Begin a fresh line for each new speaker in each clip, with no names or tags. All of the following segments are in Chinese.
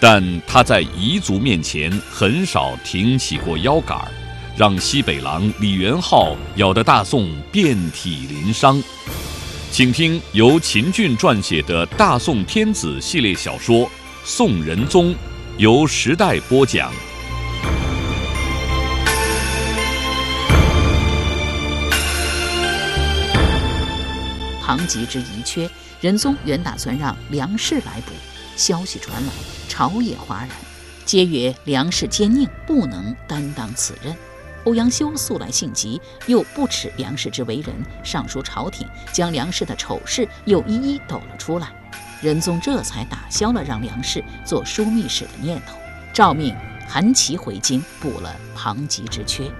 但他在彝族面前很少挺起过腰杆儿。让西北狼李元昊咬得大宋遍体鳞伤，请听由秦俊撰写的《大宋天子》系列小说《宋仁宗》，由时代播讲。
唐吉之遗缺，仁宗原打算让梁氏来补。消息传来，朝野哗然，皆曰梁氏奸佞，不能担当此任。欧阳修素来性急，又不耻梁氏之为人，上书朝廷，将梁氏的丑事又一一抖了出来。仁宗这才打消了让梁氏做枢密使的念头，诏命韩琦回京补了庞吉之缺。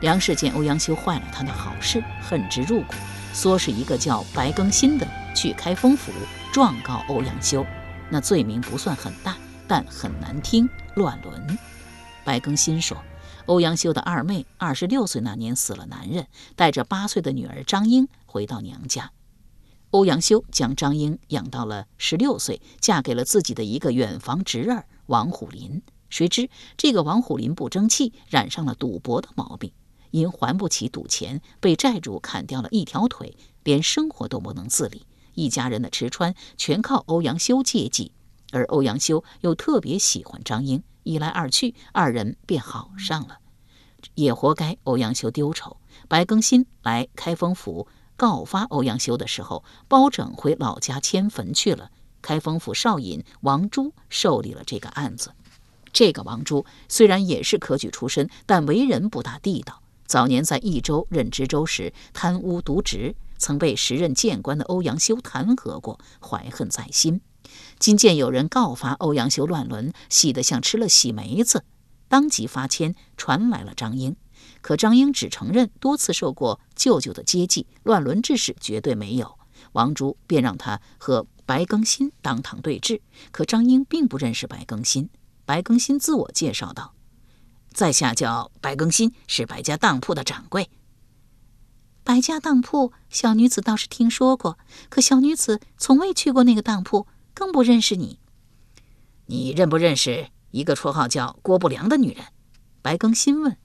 梁氏见欧阳修坏了他的好事，恨之入骨，唆使一个叫白更新的去开封府状告欧阳修。那罪名不算很大，但很难听，乱伦。白更新说。欧阳修的二妹二十六岁那年死了男人，带着八岁的女儿张英回到娘家。欧阳修将张英养到了十六岁，嫁给了自己的一个远房侄儿王虎林。谁知这个王虎林不争气，染上了赌博的毛病，因还不起赌钱，被债主砍掉了一条腿，连生活都不能自理。一家人的吃穿全靠欧阳修接济，而欧阳修又特别喜欢张英。一来二去，二人便好上了，也活该欧阳修丢丑。白更新来开封府告发欧阳修的时候，包拯回老家迁坟去了。开封府少尹王朱受理了这个案子。这个王朱虽然也是科举出身，但为人不大地道。早年在益州任知州时贪污渎职，曾被时任谏官的欧阳修弹劾过，怀恨在心。今见有人告发欧阳修乱伦，喜得像吃了喜梅子，当即发签传来了张英。可张英只承认多次受过舅舅的接济，乱伦之事绝对没有。王珠便让他和白更新当堂对质。可张英并不认识白更新。白更新自我介绍道：“在下叫白更新，是白家当铺的掌柜。白家当铺，小女子倒是听说过，可小女子从未去过那个当铺。”更不认识你，你认不认识一个绰号叫郭不良的女人？白更新问。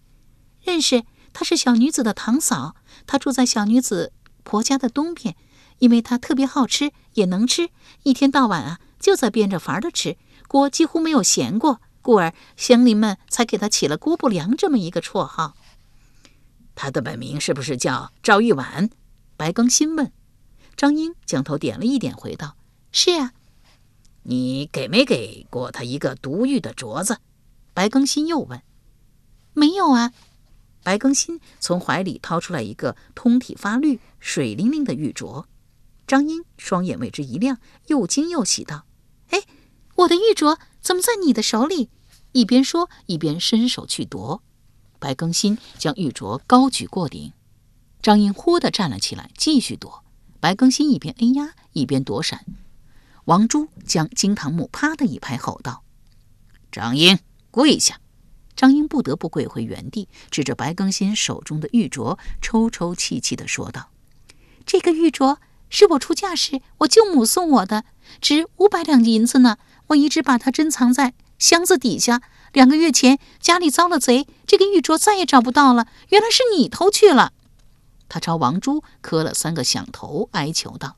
认识，她是小女子的堂嫂，她住在小女子婆家的东边。因为她特别好吃，也能吃，一天到晚啊就在变着法的吃，锅几乎没有闲过，故而乡邻们才给她起了郭不良这么一个绰号。他的本名是不是叫赵玉婉？白更新问。张英将头点了一点，回道：“是呀。”你给没给过他一个毒玉的镯子？白更新又问。没有啊。白更新从怀里掏出来一个通体发绿、水灵灵的玉镯。张英双眼为之一亮，又惊又喜道：“哎，我的玉镯怎么在你的手里？”一边说一边伸手去夺。白更新将玉镯高举过顶，张英忽地站了起来，继续躲。白更新一边哎呀，一边躲闪。王珠将金堂木啪的一拍，吼道：“张英，跪下！”张英不得不跪回原地，指着白更新手中的玉镯，抽抽泣泣地说道：“这个玉镯是我出嫁时我舅母送我的，值五百两银子呢。我一直把它珍藏在箱子底下。两个月前家里遭了贼，这个玉镯再也找不到了。原来是你偷去了。”他朝王珠磕了三个响头，哀求道。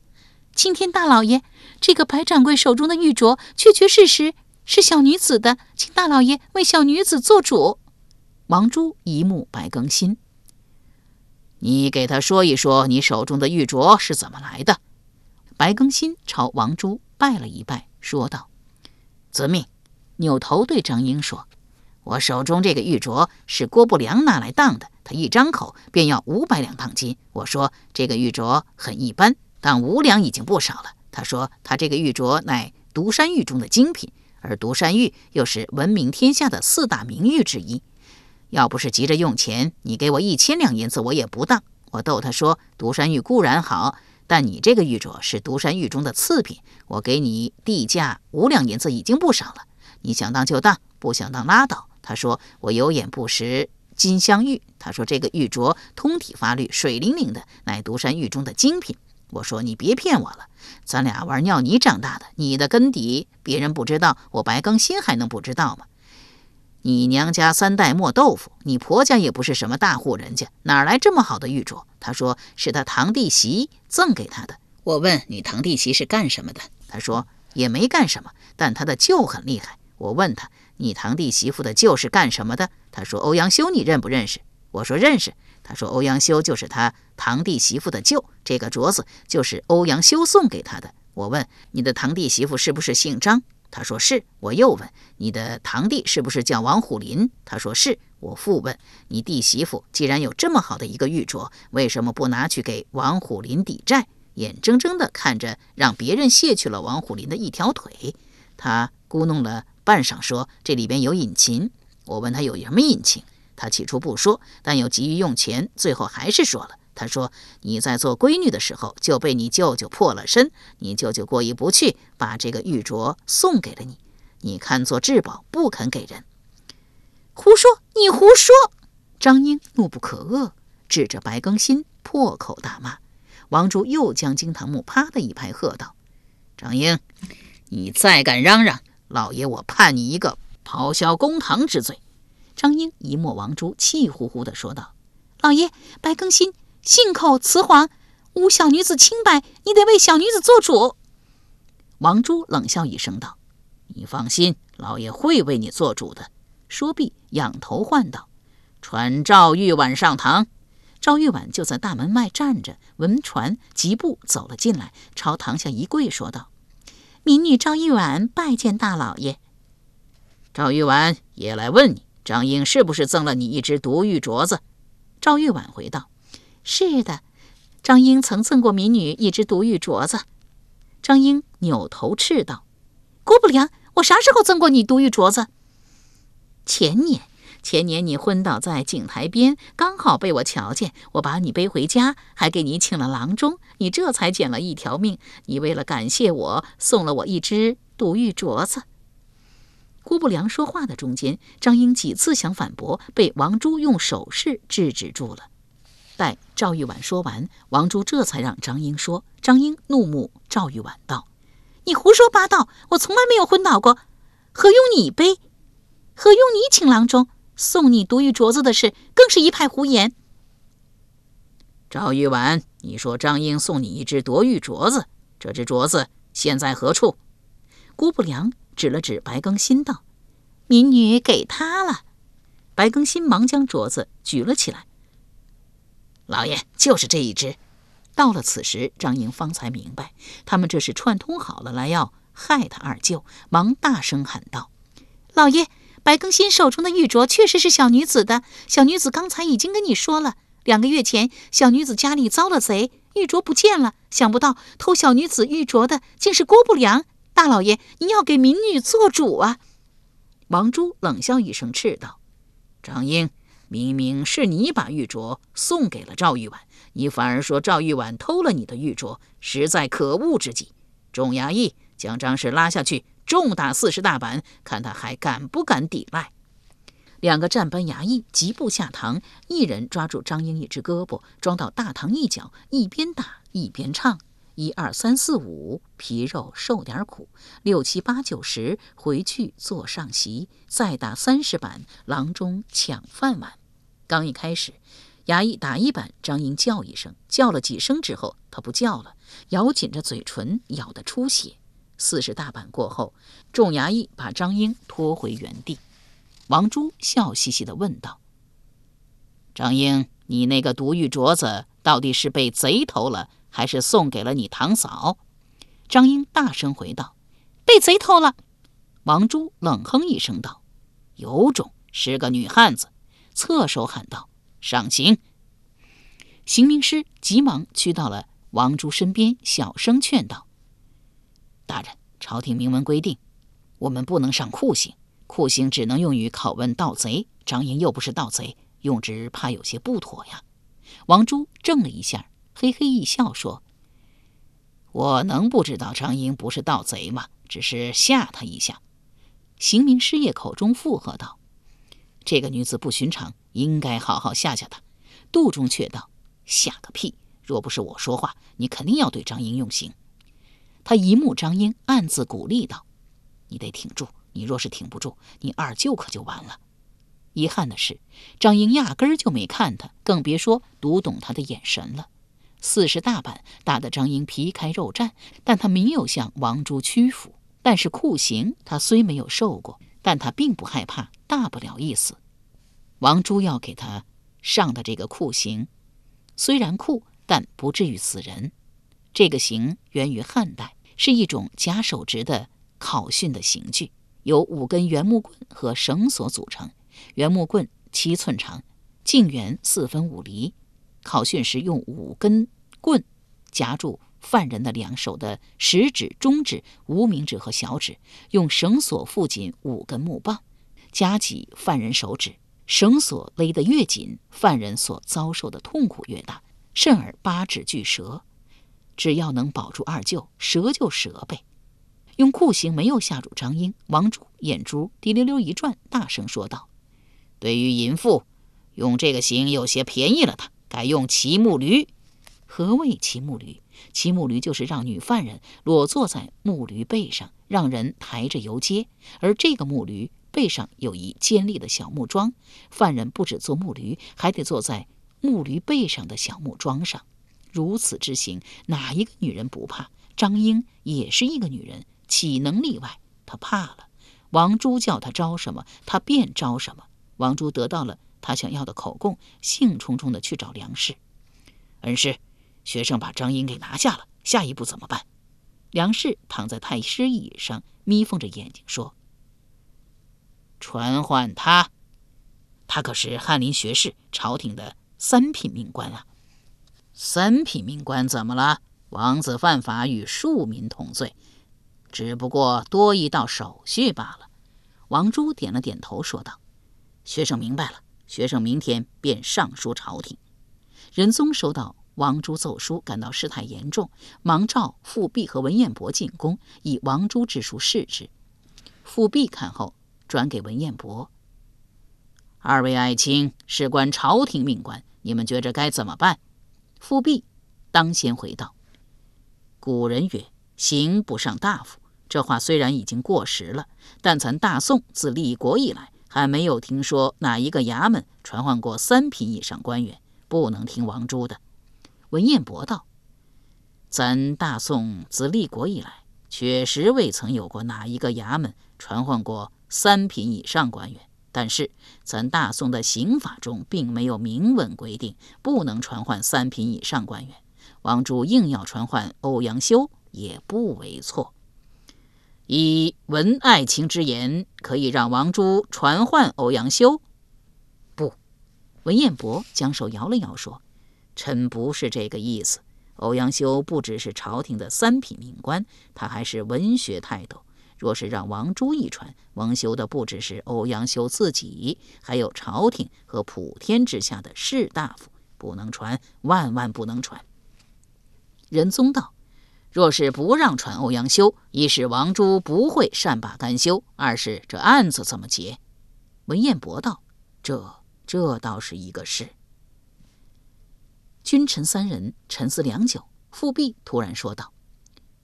青天大老爷，这个白掌柜手中的玉镯确确实实是小女子的，请大老爷为小女子做主。王珠一目白更新，你给他说一说，你手中的玉镯是怎么来的？白更新朝王珠拜了一拜，说道：“遵命。”扭头对张英说：“我手中这个玉镯是郭不良拿来当的，他一张口便要五百两当金。我说这个玉镯很一般。”但五两已经不少了。他说：“他这个玉镯乃独山玉中的精品，而独山玉又是闻名天下的四大名玉之一。要不是急着用钱，你给我一千两银子我也不当。我逗他说：“独山玉固然好，但你这个玉镯是独山玉中的次品，我给你地价五两银子已经不少了。你想当就当，不想当拉倒。”他说：“我有眼不识金镶玉。”他说：“这个玉镯通体发绿，水灵灵的，乃独山玉中的精品。”我说：“你别骗我了，咱俩玩尿泥长大的，你的根底别人不知道，我白更新还能不知道吗？你娘家三代磨豆腐，你婆家也不是什么大户人家，哪来这么好的玉镯？”他说：“是他堂弟媳赠给他的。”我问：“你堂弟媳是干什么的？”他说：“也没干什么，但他的舅很厉害。”我问他：“你堂弟媳妇的舅是干什么的？”他说：“欧阳修，你认不认识？”我说：“认识。”他说：“欧阳修就是他堂弟媳妇的舅，这个镯子就是欧阳修送给他的。”我问：“你的堂弟媳妇是不是姓张？”他说：“是。”我又问：“你的堂弟是不是叫王虎林？”他说：“是。”我复问：“你弟媳妇既然有这么好的一个玉镯，为什么不拿去给王虎林抵债？”眼睁睁地看着让别人卸去了王虎林的一条腿，他咕哝了半晌，说：“这里边有隐情。”我问他有什么隐情？他起初不说，但又急于用钱，最后还是说了。他说：“你在做闺女的时候就被你舅舅破了身，你舅舅过意不去，把这个玉镯送给了你，你看作至宝，不肯给人。”胡说！你胡说！张英怒不可遏，指着白更新破口大骂。王珠又将惊堂木啪的一拍，喝道：“张英，你再敢嚷嚷，老爷我判你一个咆哮公堂之罪！”张英一摸王珠，气呼呼地说道：“老爷，白更新信口雌黄，污小女子清白，你得为小女子做主。”王珠冷笑一声道：“你放心，老爷会为你做主的。”说毕，仰头唤道：“传赵玉婉上堂。”赵玉婉就在大门外站着，闻传，疾步走了进来，朝堂下一跪，说道：“民女赵玉婉拜见大老爷。”赵玉婉也来问你。张英是不是赠了你一只独玉镯子？赵玉婉回道：“是的，张英曾赠过民女一只独玉镯子。”张英扭头斥道：“郭不良，我啥时候赠过你独玉镯子？”前年，前年你昏倒在井台边，刚好被我瞧见，我把你背回家，还给你请了郎中，你这才捡了一条命。你为了感谢我，送了我一只独玉镯子。郭不良说话的中间，张英几次想反驳，被王珠用手势制止住了。待赵玉婉说完，王珠这才让张英说。张英怒目赵玉婉道：“你胡说八道！我从来没有昏倒过，何用你背？何用你请郎中送你独玉镯子的事，更是一派胡言。”赵玉婉，你说张英送你一只夺玉镯子，这只镯子现在何处？郭不良。指了指白更新，道：“民女给他了。”白更新忙将镯子举了起来。老爷，就是这一只。到了此时，张英方才明白，他们这是串通好了来要害他二舅，忙大声喊道：“老爷，白更新手中的玉镯确实是小女子的。小女子刚才已经跟你说了，两个月前小女子家里遭了贼，玉镯不见了。想不到偷小女子玉镯的竟是郭不良。”大老爷，您要给民女做主啊！王珠冷笑一声，斥道：“张英，明明是你把玉镯送给了赵玉婉，你反而说赵玉婉偷了你的玉镯，实在可恶之极！众衙役将张氏拉下去，重打四十大板，看他还敢不敢抵赖。”两个站班衙役急步下堂，一人抓住张英一只胳膊，装到大堂一角，一边打一边唱。一二三四五，皮肉受点苦；六七八九十，回去坐上席。再打三十板，郎中抢饭碗。刚一开始，衙役打一板，张英叫一声，叫了几声之后，他不叫了，咬紧着嘴唇，咬得出血。四十大板过后，众衙役把张英拖回原地。王珠笑嘻嘻地问道：“张英，你那个独玉镯子到底是被贼偷了？”还是送给了你堂嫂，张英大声回道：“被贼偷了。”王珠冷哼一声道：“有种，是个女汉子！”侧手喊道：“上刑！”刑名师急忙去到了王珠身边，小声劝道：“大人，朝廷明文规定，我们不能上酷刑，酷刑只能用于拷问盗贼。张英又不是盗贼，用之怕有些不妥呀。王珠怔了一下，嘿嘿一笑说：“我能不知道张英不是盗贼吗？只是吓他一下。”刑名师爷口中附和道：“这个女子不寻常，应该好好吓吓她。”杜中却道：“吓个屁！若不是我说话，你肯定要对张英用刑。”他一目张英，暗自鼓励道：“你得挺住，你若是挺不住，你二舅可就完了。”遗憾的是，张英压根儿就没看他，更别说读懂他的眼神了。四十大板打得张英皮开肉绽，但他没有向王珠屈服。但是酷刑他虽没有受过，但他并不害怕，大不了一死。王珠要给他上的这个酷刑，虽然酷，但不至于死人。这个刑源于汉代，是一种假手执的考训的刑具，由五根圆木棍和绳索组成。圆木棍七寸长，径圆四分五厘。考训时用五根棍夹住。犯人的两手的食指、中指、无名指和小指，用绳索缚紧五根木棒，夹紧犯人手指。绳索勒得越紧，犯人所遭受的痛苦越大，甚而八指俱折。只要能保住二舅，折就折呗。用酷刑没有吓住张英，王珠眼珠滴溜溜一转，大声说道：“对于淫妇，用这个刑有些便宜了他，改用骑木驴。何谓骑木驴？”骑木驴就是让女犯人裸坐在木驴背上，让人抬着游街。而这个木驴背上有一尖利的小木桩，犯人不止坐木驴，还得坐在木驴背上的小木桩上。如此之刑，哪一个女人不怕？张英也是一个女人，岂能例外？她怕了。王珠叫她招什么，她便招什么。王珠得到了她想要的口供，兴冲冲地去找梁氏恩师。学生把张英给拿下了，下一步怎么办？梁氏躺在太师椅上，眯缝着眼睛说：“传唤他，他可是翰林学士，朝廷的三品命官啊！三品命官怎么了？王子犯法与庶民同罪，只不过多一道手续罢了。”王珠点了点头，说道：“学生明白了，学生明天便上书朝廷。”仁宗收到。王珠奏书，感到事态严重，忙召富弼和文彦博进宫，以王珠之书示之。富弼看后，转给文彦博：“二位爱卿事关朝廷命官，你们觉着该怎么办？”富弼当先回道：“古人曰，刑不上大夫。这话虽然已经过时了，但咱大宋自立国以来，还没有听说哪一个衙门传唤过三品以上官员，不能听王珠的。”文彦博道：“咱大宋自立国以来，确实未曾有过哪一个衙门传唤过三品以上官员。但是，咱大宋的刑法中并没有明文规定不能传唤三品以上官员。王珠硬要传唤欧阳修，也不为错。以文爱卿之言，可以让王珠传唤欧阳修？不。”文彦博将手摇了摇，说。臣不是这个意思。欧阳修不只是朝廷的三品命官，他还是文学泰斗。若是让王珠一传，蒙羞的不只是欧阳修自己，还有朝廷和普天之下的士大夫。不能传，万万不能传。仁宗道：若是不让传欧阳修，一是王珠不会善罢甘休，二是这案子怎么结？文彦博道：这这倒是一个事。君臣三人沉思良久，富弼突然说道：“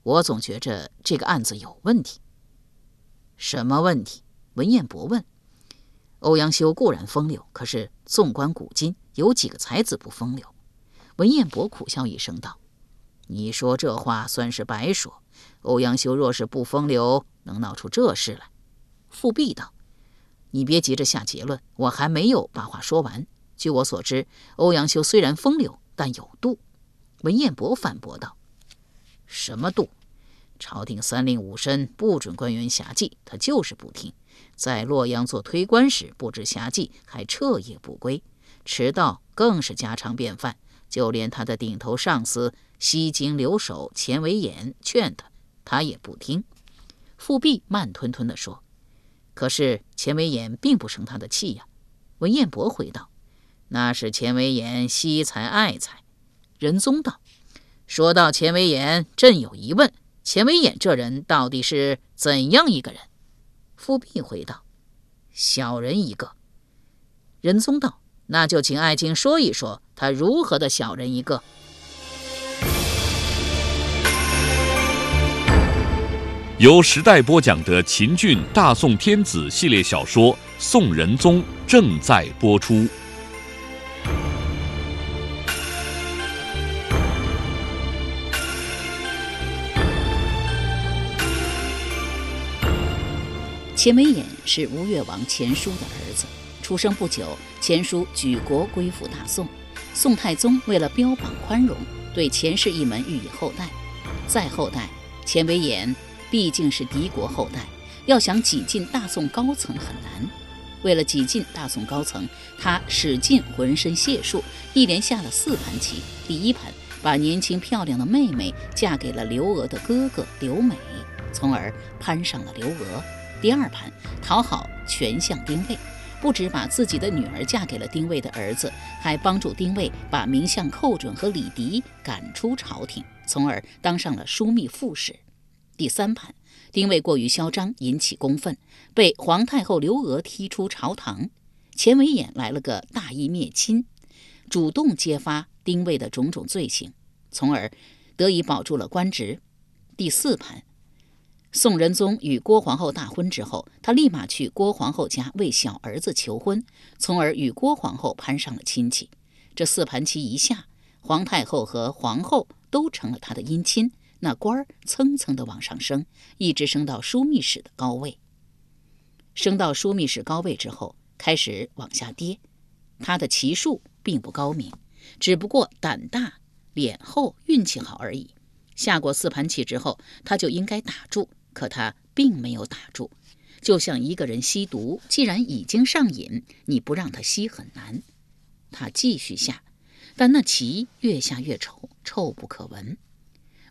我总觉着这个案子有问题。”“什么问题？”文彦博问。“欧阳修固然风流，可是纵观古今，有几个才子不风流？”文彦博苦笑一声道：“你说这话算是白说。欧阳修若是不风流，能闹出这事来？”富弼道：“你别急着下结论，我还没有把话说完。据我所知，欧阳修虽然风流。”但有度，文彦博反驳道：“什么度？朝廷三令五申不准官员侠妓，他就是不听。在洛阳做推官时不知侠妓，还彻夜不归，迟到更是家常便饭。就连他的顶头上司西京留守钱维演劝他，他也不听。”富弼慢吞吞地说：“可是钱维演并不生他的气呀。”文彦博回道：“那是钱维演惜才爱才。”仁宗道：“说到钱维演，朕有疑问，钱维演这人到底是怎样一个人？”富弼回道：“小人一个。”仁宗道：“那就请爱卿说一说，他如何的小人一个。”
由时代播讲的秦俊《大宋天子》系列小说《宋仁宗》正在播出。
钱维演是吴越王钱叔的儿子，出生不久，钱叔举国归附大宋。宋太宗为了标榜宽容，对钱氏一门予以厚待。再后代，钱维演。毕竟是敌国后代，要想挤进大宋高层很难。为了挤进大宋高层，他使尽浑身解数，一连下了四盘棋。第一盘，把年轻漂亮的妹妹嫁给了刘娥的哥哥刘美，从而攀上了刘娥。第二盘，讨好权相丁谓，不止把自己的女儿嫁给了丁谓的儿子，还帮助丁谓把名相寇准和李迪赶出朝廷，从而当上了枢密副使。第三盘，丁谓过于嚣张，引起公愤，被皇太后刘娥踢出朝堂。钱维演来了个大义灭亲，主动揭发丁谓的种种罪行，从而得以保住了官职。第四盘，宋仁宗与郭皇后大婚之后，他立马去郭皇后家为小儿子求婚，从而与郭皇后攀上了亲戚。这四盘棋一下，皇太后和皇后都成了他的姻亲。那官儿蹭蹭的往上升，一直升到枢密使的高位。升到枢密使高位之后，开始往下跌。他的棋术并不高明，只不过胆大、脸厚、运气好而已。下过四盘棋之后，他就应该打住，可他并没有打住。就像一个人吸毒，既然已经上瘾，你不让他吸很难。他继续下，但那棋越下越丑，臭不可闻。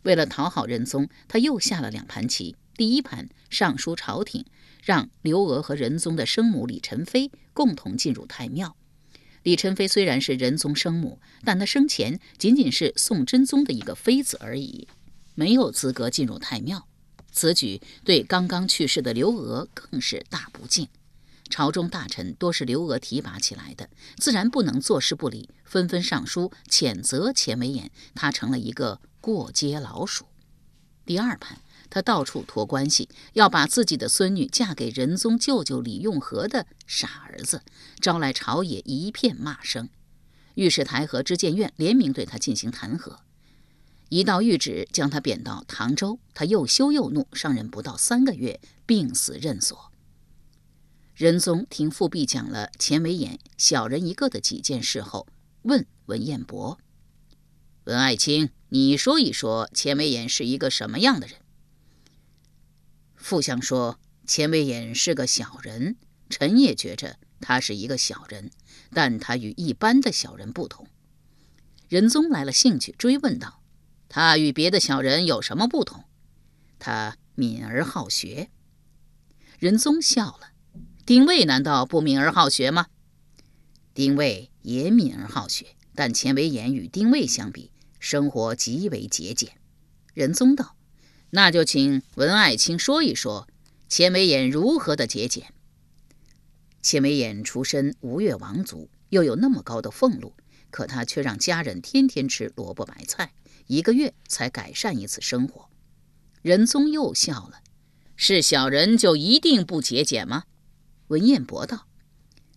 为了讨好仁宗，他又下了两盘棋。第一盘上书朝廷，让刘娥和仁宗的生母李宸妃共同进入太庙。李宸妃虽然是仁宗生母，但她生前仅仅是宋真宗的一个妃子而已，没有资格进入太庙。此举对刚刚去世的刘娥更是大不敬。朝中大臣多是刘娥提拔起来的，自然不能坐视不理，纷纷上书谴责钱维演，他成了一个。过街老鼠。第二盘，他到处托关系，要把自己的孙女嫁给仁宗舅舅李用和的傻儿子，招来朝野一片骂声。御史台和知谏院联名对他进行弹劾，一道谕旨将他贬到唐州。他又羞又怒，上任不到三个月，病死任所。仁宗听富弼讲了钱维演小人一个的几件事后，问文彦博：“文爱卿。”你说一说，钱维演是一个什么样的人？傅相说，钱维演是个小人，臣也觉着他是一个小人，但他与一般的小人不同。仁宗来了兴趣，追问道：“他与别的小人有什么不同？”他敏而好学。仁宗笑了：“丁谓难道不敏而好学吗？”丁谓也敏而好学，但钱维演与丁谓相比。生活极为节俭。仁宗道：“那就请文爱卿说一说，钱维演如何的节俭。”钱维演出身吴越王族，又有那么高的俸禄，可他却让家人天天吃萝卜白菜，一个月才改善一次生活。仁宗又笑了：“是小人就一定不节俭吗？”文彦博道：“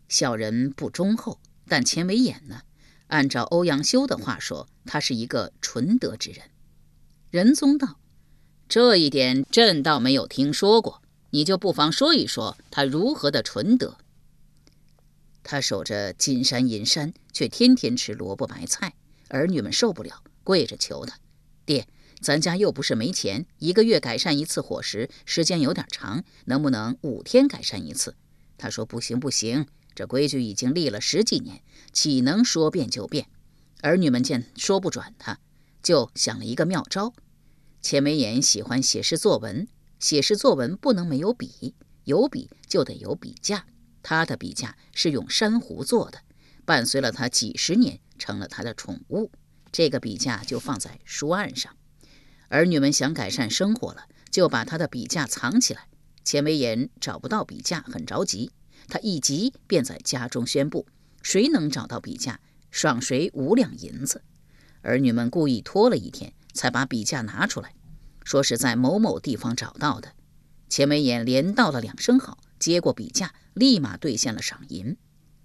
小人不忠厚，但钱维演呢？”按照欧阳修的话说，他是一个纯德之人。仁宗道：“这一点朕倒没有听说过，你就不妨说一说他如何的纯德。”他守着金山银山，却天天吃萝卜白菜，儿女们受不了，跪着求他：“爹，咱家又不是没钱，一个月改善一次伙食，时间有点长，能不能五天改善一次？”他说：“不行，不行。”这规矩已经立了十几年，岂能说变就变？儿女们见说不转他，就想了一个妙招。钱维演喜欢写诗作文，写诗作文不能没有笔，有笔就得有笔架。他的笔架是用珊瑚做的，伴随了他几十年，成了他的宠物。这个笔架就放在书案上。儿女们想改善生活了，就把他的笔架藏起来。钱维演找不到笔架，很着急。他一急便在家中宣布：谁能找到笔架，赏谁五两银子。儿女们故意拖了一天，才把笔架拿出来，说是在某某地方找到的。钱维演连道了两声好，接过笔架。立马兑现了赏银。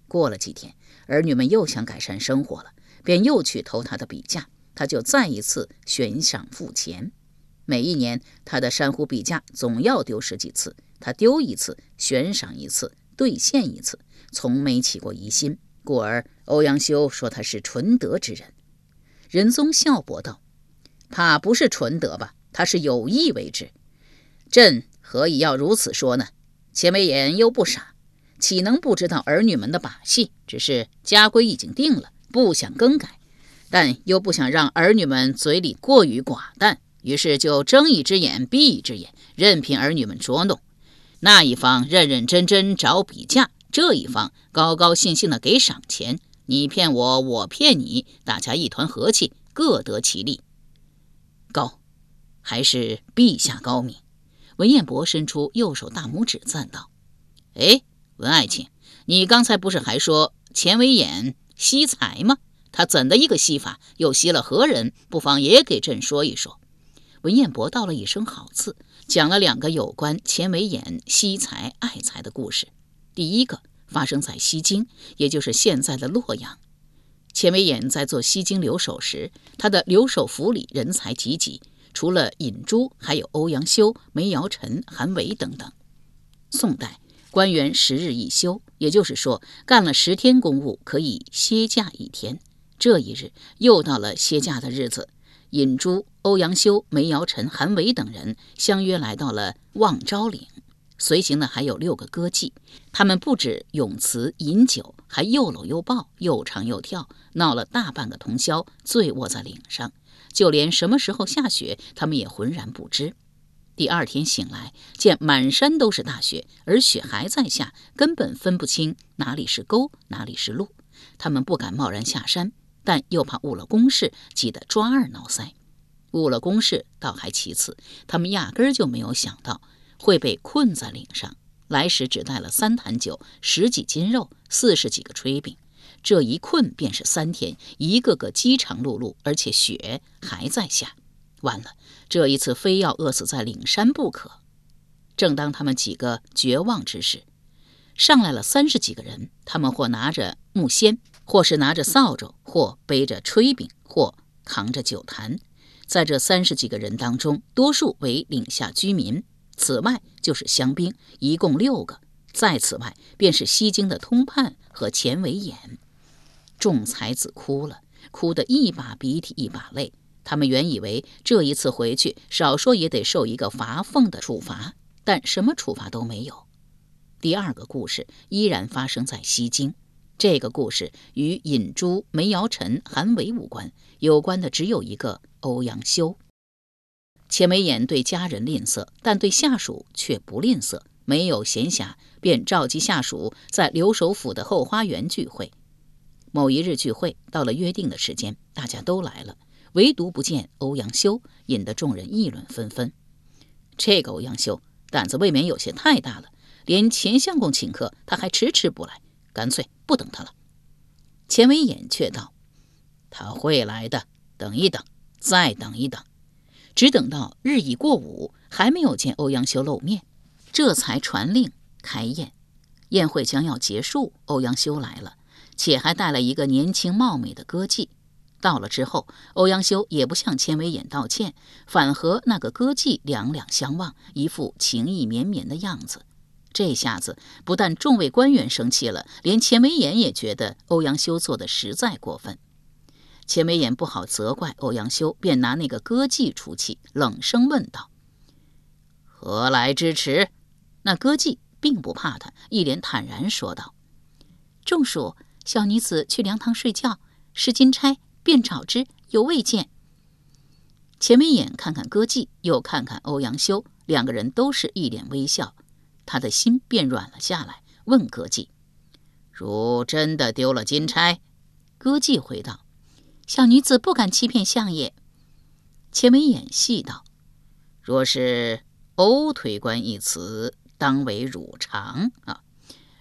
过了几天，儿女们又想改善生活了，便又去偷他的笔架，他就再一次悬赏付钱。每一年，他的珊瑚笔架总要丢十几次，他丢一次，悬赏一次，兑现一次，从没起过疑心。故而，欧阳修说他是纯德之人。仁宗笑驳道：“怕不是纯德吧？他是有意为之。朕何以要如此说呢？钱眉眼又不傻。”岂能不知道儿女们的把戏？只是家规已经定了，不想更改，但又不想让儿女们嘴里过于寡淡，于是就睁一只眼闭一只眼，任凭儿女们捉弄。那一方认认真真找笔架，这一方高高兴兴的给赏钱。你骗我，我骗你，大家一团和气，各得其利。高，还是陛下高明。文彦博伸出右手大拇指赞道：“哎。”文爱卿，你刚才不是还说钱为眼惜才吗？他怎的一个惜法，又惜了何人？不妨也给朕说一说。文彦博道了一声好字，讲了两个有关钱维演惜才爱才的故事。第一个发生在西京，也就是现在的洛阳。钱维演在做西京留守时，他的留守府里人才济济，除了尹洙，还有欧阳修、梅尧臣、韩维等等。宋代。官员十日一休，也就是说，干了十天公务可以歇假一天。这一日又到了歇假的日子，尹洙、欧阳修、梅尧臣、韩维等人相约来到了望昭岭。随行的还有六个歌妓，他们不止咏词饮酒，还又搂又抱，又唱又跳，闹了大半个通宵，醉卧在岭上。就连什么时候下雪，他们也浑然不知。第二天醒来，见满山都是大雪，而雪还在下，根本分不清哪里是沟，哪里是路。他们不敢贸然下山，但又怕误了公事，急得抓耳挠腮。误了公事倒还其次，他们压根儿就没有想到会被困在岭上。来时只带了三坛酒、十几斤肉、四十几个炊饼，这一困便是三天，一个个饥肠辘辘，而且雪还在下。完了，这一次非要饿死在岭山不可。正当他们几个绝望之时，上来了三十几个人，他们或拿着木锨，或是拿着扫帚，或背着炊饼，或扛着酒坛。在这三十几个人当中，多数为岭下居民，此外就是乡兵，一共六个。再此外，便是西京的通判和钱维演。众才子哭了，哭得一把鼻涕一把泪。他们原以为这一次回去，少说也得受一个罚俸的处罚，但什么处罚都没有。第二个故事依然发生在西京，这个故事与尹洙、梅尧臣、韩维无关，有关的只有一个欧阳修。钱眉眼对家人吝啬，但对下属却不吝啬，没有闲暇，便召集下属在留守府的后花园聚会。某一日聚会到了约定的时间，大家都来了。唯独不见欧阳修，引得众人议论纷纷。这个欧阳修胆子未免有些太大了，连钱相公请客，他还迟迟不来，干脆不等他了。钱维演却道：“他会来的，等一等，再等一等。”只等到日已过午，还没有见欧阳修露面，这才传令开宴。宴会将要结束，欧阳修来了，且还带了一个年轻貌美的歌妓。到了之后，欧阳修也不向钱维演道歉，反和那个歌妓两两相望，一副情意绵绵的样子。这下子不但众位官员生气了，连钱维演也觉得欧阳修做的实在过分。钱维演不好责怪欧阳修，便拿那个歌妓出气，冷声问道：“何来之迟？”那歌妓并不怕他，一脸坦然说道：“
中暑小女子去凉堂睡觉，是金钗。”便找之，犹未见。
钱眉眼看看歌妓，又看看欧阳修，两个人都是一脸微笑，他的心便软了下来，问歌妓：“如真的丢了金钗？”歌妓回道：“
小女子不敢欺骗相爷。”
钱眉眼细道：“若是‘欧推官’一词，当为汝常啊；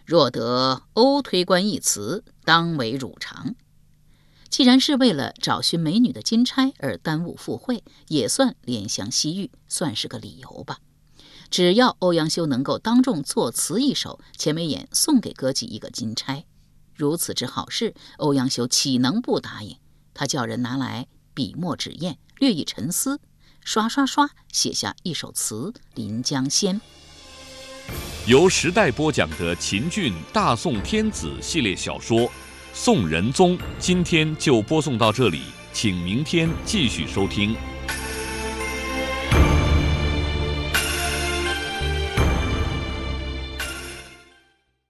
若得‘欧推官’一词，当为汝常。既然是为了找寻美女的金钗而耽误赴会，也算怜香惜玉，算是个理由吧。只要欧阳修能够当众作词一首，钱眉眼送给歌妓一个金钗，如此之好事，欧阳修岂能不答应？他叫人拿来笔墨纸砚。”略一沉思，刷刷刷写下一首词《临江仙》。
由时代播讲的秦俊大宋天子系列小说《宋仁宗》，今天就播送到这里，请明天继续收听。